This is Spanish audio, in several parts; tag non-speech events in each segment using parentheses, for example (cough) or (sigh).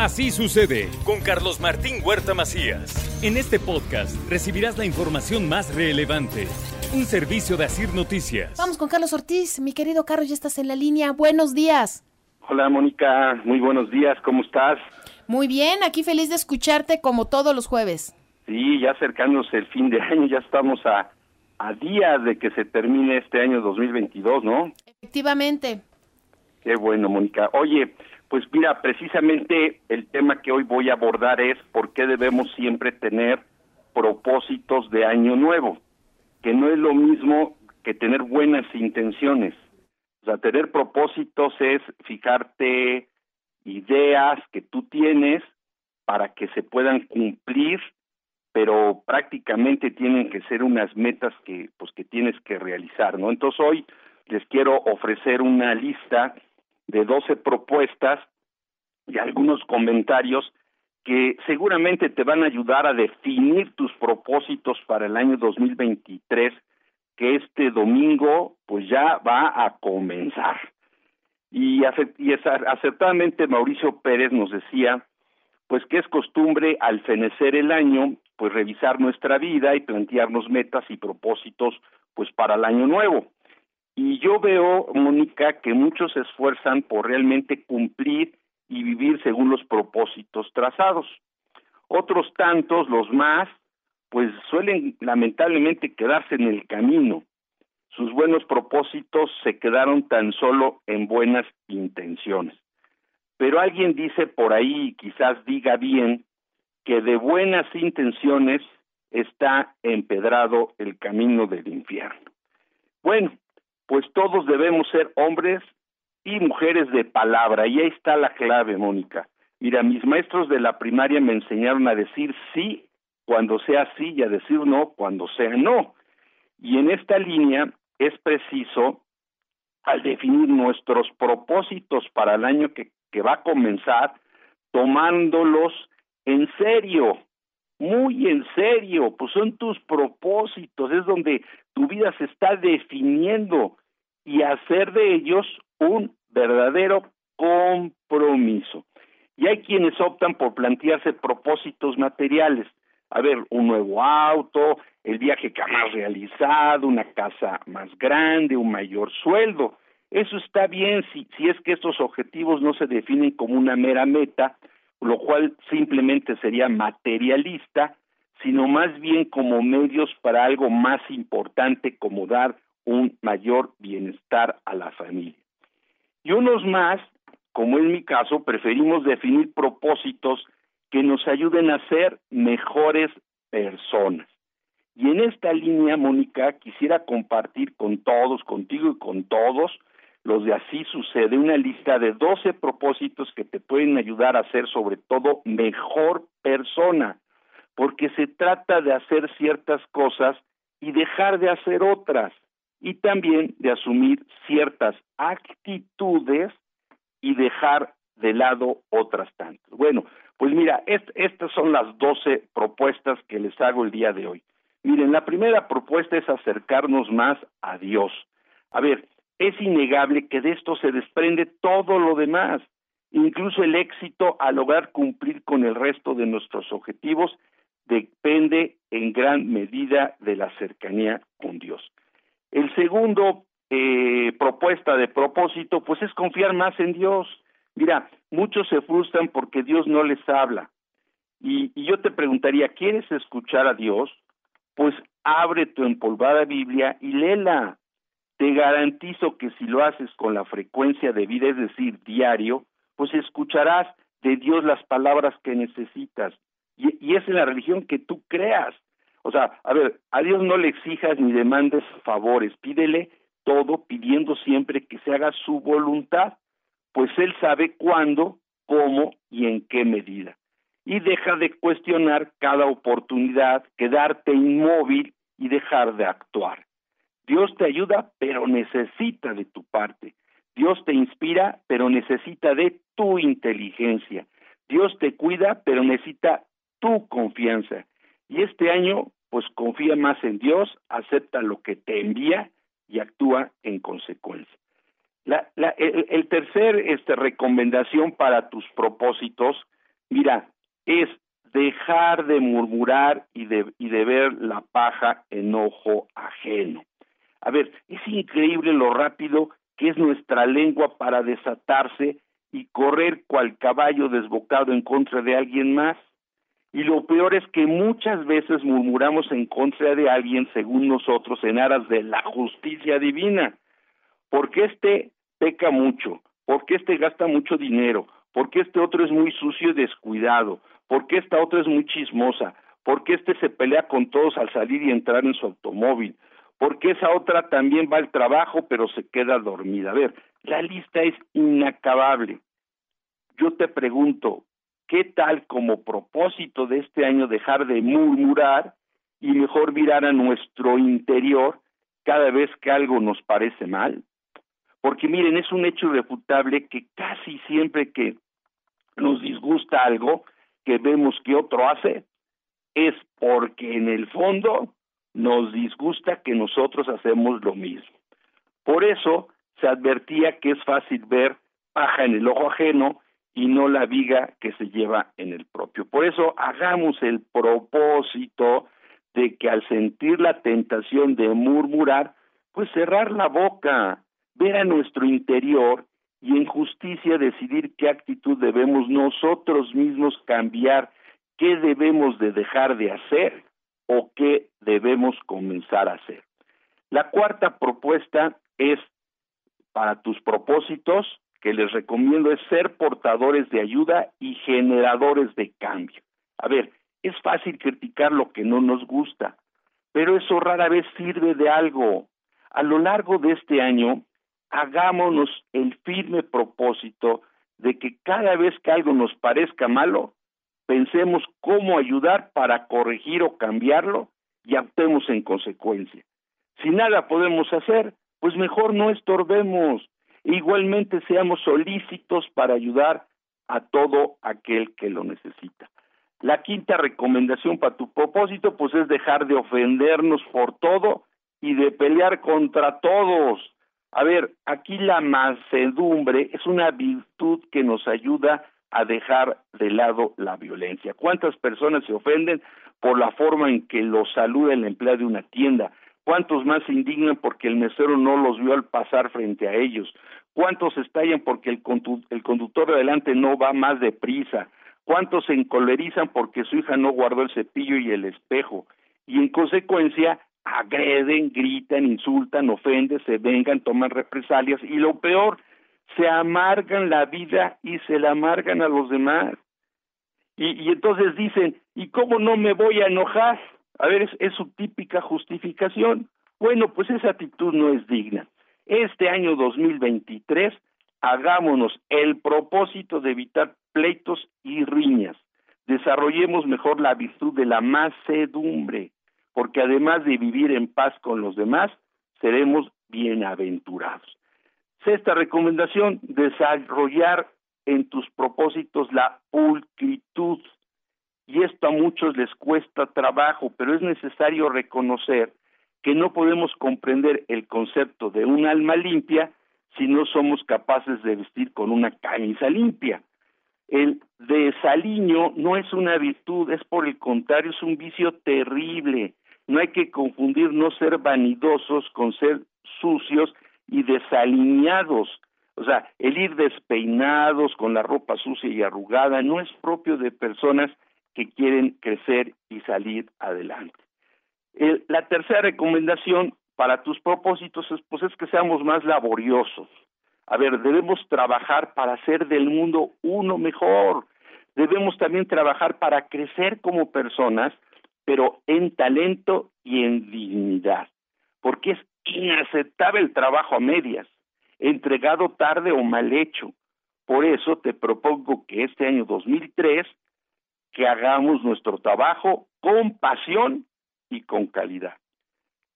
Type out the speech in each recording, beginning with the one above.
Así sucede con Carlos Martín Huerta Macías. En este podcast recibirás la información más relevante. Un servicio de Asir Noticias. Vamos con Carlos Ortiz. Mi querido Carlos, ya estás en la línea. Buenos días. Hola Mónica, muy buenos días, ¿cómo estás? Muy bien, aquí feliz de escucharte como todos los jueves. Sí, ya acercándose el fin de año, ya estamos a, a días de que se termine este año 2022, ¿no? Efectivamente. Qué bueno, Mónica. Oye, pues mira, precisamente el tema que hoy voy a abordar es por qué debemos siempre tener propósitos de año nuevo, que no es lo mismo que tener buenas intenciones. O sea, tener propósitos es fijarte ideas que tú tienes para que se puedan cumplir, pero prácticamente tienen que ser unas metas que pues que tienes que realizar, ¿no? Entonces hoy les quiero ofrecer una lista de 12 propuestas y algunos comentarios que seguramente te van a ayudar a definir tus propósitos para el año 2023 que este domingo pues ya va a comenzar. Y, y acertadamente Mauricio Pérez nos decía pues que es costumbre al fenecer el año pues revisar nuestra vida y plantearnos metas y propósitos pues para el año nuevo. Y yo veo, Mónica, que muchos se esfuerzan por realmente cumplir y vivir según los propósitos trazados. Otros tantos, los más, pues suelen lamentablemente quedarse en el camino. Sus buenos propósitos se quedaron tan solo en buenas intenciones. Pero alguien dice por ahí, quizás diga bien, que de buenas intenciones está empedrado el camino del infierno. Bueno, pues todos debemos ser hombres y mujeres de palabra, y ahí está la clave, Mónica. Mira, mis maestros de la primaria me enseñaron a decir sí cuando sea sí y a decir no cuando sea no. Y en esta línea es preciso, al definir nuestros propósitos para el año que, que va a comenzar, tomándolos en serio, muy en serio, pues son tus propósitos, es donde tu vida se está definiendo y hacer de ellos un verdadero compromiso. Y hay quienes optan por plantearse propósitos materiales, a ver, un nuevo auto, el viaje que más realizado, una casa más grande, un mayor sueldo. Eso está bien si, si es que estos objetivos no se definen como una mera meta, lo cual simplemente sería materialista, sino más bien como medios para algo más importante como dar un mayor bienestar a la familia. Y unos más, como en mi caso, preferimos definir propósitos que nos ayuden a ser mejores personas. Y en esta línea, Mónica, quisiera compartir con todos, contigo y con todos, los de así sucede, una lista de 12 propósitos que te pueden ayudar a ser sobre todo mejor persona, porque se trata de hacer ciertas cosas y dejar de hacer otras, y también de asumir ciertas actitudes y dejar de lado otras tantas. Bueno, pues mira, estas son las 12 propuestas que les hago el día de hoy. Miren, la primera propuesta es acercarnos más a Dios. A ver, es innegable que de esto se desprende todo lo demás, incluso el éxito a lograr cumplir con el resto de nuestros objetivos depende en gran medida de la cercanía con Dios. El segundo eh, propuesta de propósito, pues es confiar más en Dios. Mira, muchos se frustran porque Dios no les habla. Y, yo te preguntaría, ¿quieres escuchar a Dios? Pues abre tu empolvada Biblia y léela. Te garantizo que si lo haces con la frecuencia de vida, es decir, diario, pues escucharás de Dios las palabras que necesitas. Y, y es en la religión que tú creas. O sea, a ver, a Dios no le exijas ni demandes favores, pídele todo pidiendo siempre que se haga su voluntad, pues Él sabe cuándo cómo y en qué medida. Y deja de cuestionar cada oportunidad, quedarte inmóvil y dejar de actuar. Dios te ayuda, pero necesita de tu parte. Dios te inspira, pero necesita de tu inteligencia. Dios te cuida, pero necesita tu confianza. Y este año, pues confía más en Dios, acepta lo que te envía y actúa en consecuencia. La, el, tercer este, recomendación para tus propósitos, mira, es dejar de murmurar y de, y de ver la paja en ojo ajeno. A ver, es increíble lo rápido que es nuestra lengua para desatarse y correr cual caballo desbocado en contra de alguien más. Y lo peor es que muchas veces murmuramos en contra de alguien según nosotros en aras de la justicia divina. Porque este peca mucho, porque este gasta mucho dinero, porque este otro es muy sucio y descuidado, porque esta otra es muy chismosa, porque este se pelea con todos al salir y entrar en su automóvil, porque esa otra también va al trabajo pero se queda dormida. A ver, la lista es inacabable. Yo te pregunto, ¿qué tal como propósito de este año dejar de murmurar y mejor mirar a nuestro interior cada vez que algo nos parece mal? Porque miren, es un hecho irrefutable que casi siempre que nos disgusta algo que vemos que otro hace, es porque en el fondo nos disgusta que nosotros hacemos lo mismo. Por eso se advertía que es fácil ver paja en el ojo ajeno y no la viga que se lleva en el propio. Por eso hagamos el propósito de que al sentir la tentación de murmurar, pues cerrar la boca, ver a nuestro interior y en justicia decidir qué actitud debemos nosotros mismos cambiar, qué debemos de dejar de hacer o qué debemos comenzar a hacer. La cuarta propuesta es para tus propósitos, que les recomiendo es ser portadores de ayuda y generadores de cambio. A ver, es fácil criticar lo que no nos gusta, pero eso rara vez sirve de algo. A lo largo de este año, hagámonos el firme propósito de que cada vez que algo nos parezca malo, pensemos cómo ayudar para corregir o cambiarlo y actuemos en consecuencia. Si nada podemos hacer, pues mejor no estorbemos. Igualmente seamos solícitos para ayudar a todo aquel que lo necesita. La quinta recomendación para tu propósito, pues es dejar de ofendernos por todo y de pelear contra todos. A ver, aquí la mansedumbre es una virtud que nos ayuda a dejar de lado la violencia. ¿Cuántas personas se ofenden por la forma en que los saluda el empleado de una tienda? ¿Cuántos más se indignan porque el mesero no los vio al pasar frente a ellos? ¿Cuántos estallan porque el, el conductor de adelante no va más deprisa? ¿Cuántos se encolerizan porque su hija no guardó el cepillo y el espejo? Y en consecuencia agreden, gritan, insultan, ofenden, se vengan, toman represalias y lo peor, se amargan la vida y se la amargan a los demás. Y, y entonces dicen, ¿y cómo no me voy a enojar? A ver, es, es su típica justificación. Bueno, pues esa actitud no es digna. Este año 2023 hagámonos el propósito de evitar pleitos y riñas. Desarrollemos mejor la virtud de la macedumbre, porque además de vivir en paz con los demás, seremos bienaventurados. Sexta recomendación, desarrollar en tus propósitos la pulcritud. Y esto a muchos les cuesta trabajo, pero es necesario reconocer que no podemos comprender el concepto de un alma limpia si no somos capaces de vestir con una camisa limpia. El desaliño no es una virtud, es por el contrario, es un vicio terrible. No hay que confundir no ser vanidosos con ser sucios y desaliñados. O sea, el ir despeinados con la ropa sucia y arrugada no es propio de personas que quieren crecer y salir adelante. la tercera recomendación para tus propósitos es, pues es que seamos más laboriosos. A ver, debemos trabajar para hacer del mundo uno mejor. Debemos también trabajar para crecer como personas, pero en talento y en dignidad. Porque es inaceptable el trabajo a medias, entregado tarde o mal hecho, por eso te propongo que este año 2003 que hagamos nuestro trabajo con pasión y con calidad.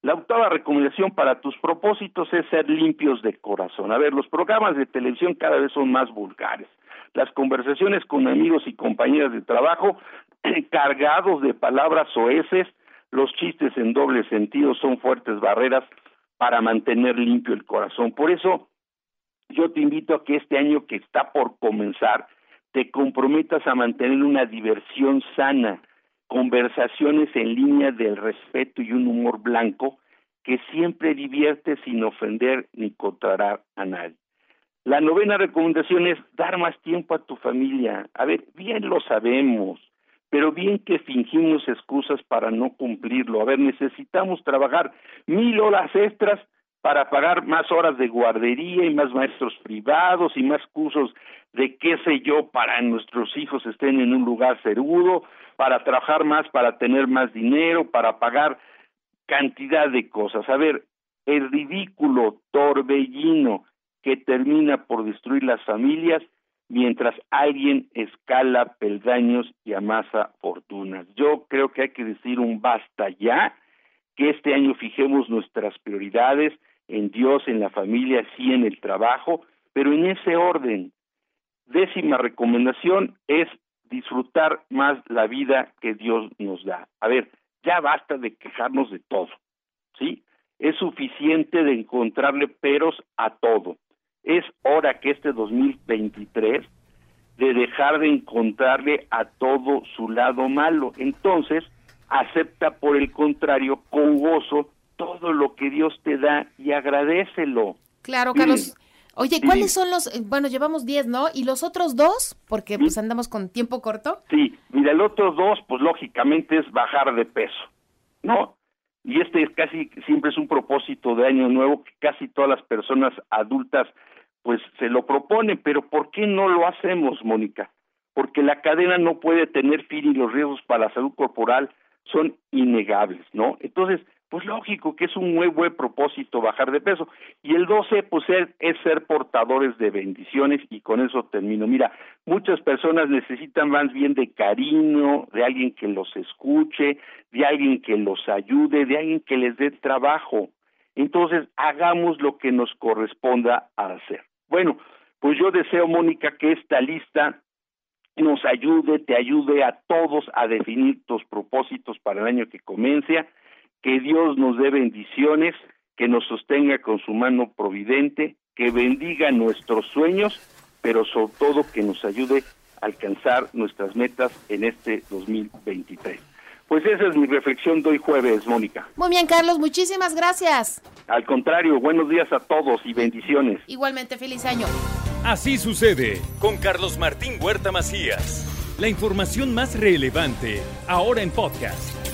La octava recomendación para tus propósitos es ser limpios de corazón. A ver, los programas de televisión cada vez son más vulgares. Las conversaciones con amigos y compañeras de trabajo (clears throat) cargados de palabras oeces, los chistes en doble sentido son fuertes barreras para mantener limpio el corazón. Por eso, yo te invito a que este año que está por comenzar, te comprometas a mantener una diversión sana, conversaciones en línea del respeto y un humor blanco que siempre divierte sin ofender ni contrarar a nadie. La novena recomendación es dar más tiempo a tu familia. A ver, bien lo sabemos, pero bien que fingimos excusas para no cumplirlo. A ver, necesitamos trabajar mil horas extras para pagar más horas de guardería y más maestros privados y más cursos de qué sé yo para nuestros hijos estén en un lugar seguro, para trabajar más, para tener más dinero, para pagar cantidad de cosas. A ver, el ridículo torbellino que termina por destruir las familias mientras alguien escala peldaños y amasa fortunas. Yo creo que hay que decir un basta ya, que este año fijemos nuestras prioridades, en Dios, en la familia, sí en el trabajo, pero en ese orden. Décima recomendación es disfrutar más la vida que Dios nos da. A ver, ya basta de quejarnos de todo, ¿sí? Es suficiente de encontrarle peros a todo. Es hora que este 2023 de dejar de encontrarle a todo su lado malo. Entonces, acepta por el contrario con gozo todo lo que Dios te da y agradecelo. Claro, Carlos. Oye, ¿cuáles son los, bueno, llevamos 10, ¿no? ¿Y los otros dos? Porque pues andamos con tiempo corto. Sí, mira, el otro dos, pues lógicamente es bajar de peso, ¿no? Y este es casi, siempre es un propósito de año nuevo que casi todas las personas adultas pues se lo proponen, pero ¿por qué no lo hacemos, Mónica? Porque la cadena no puede tener fin y los riesgos para la salud corporal son innegables, ¿no? Entonces, pues lógico que es un muy buen propósito bajar de peso. Y el 12, pues es, ser portadores de bendiciones y con eso termino. Mira, muchas personas necesitan más bien de cariño, de alguien que los escuche, de alguien que los ayude, de alguien que les dé trabajo. Entonces, hagamos lo que nos corresponda hacer. Bueno, pues yo deseo, Mónica, que esta lista nos ayude, te ayude a todos a definir tus propósitos para el año que comienza que Dios nos dé bendiciones, que nos sostenga con su mano providente, que bendiga nuestros sueños, pero sobre todo que nos ayude a alcanzar nuestras metas en este 2023. Pues esa es mi reflexión de hoy jueves, Mónica. Muy bien, Carlos, muchísimas gracias. Al contrario, buenos días a todos y bendiciones. Igualmente, feliz año. Así sucede con Carlos Martín Huerta Macías. La información más relevante, ahora en podcast.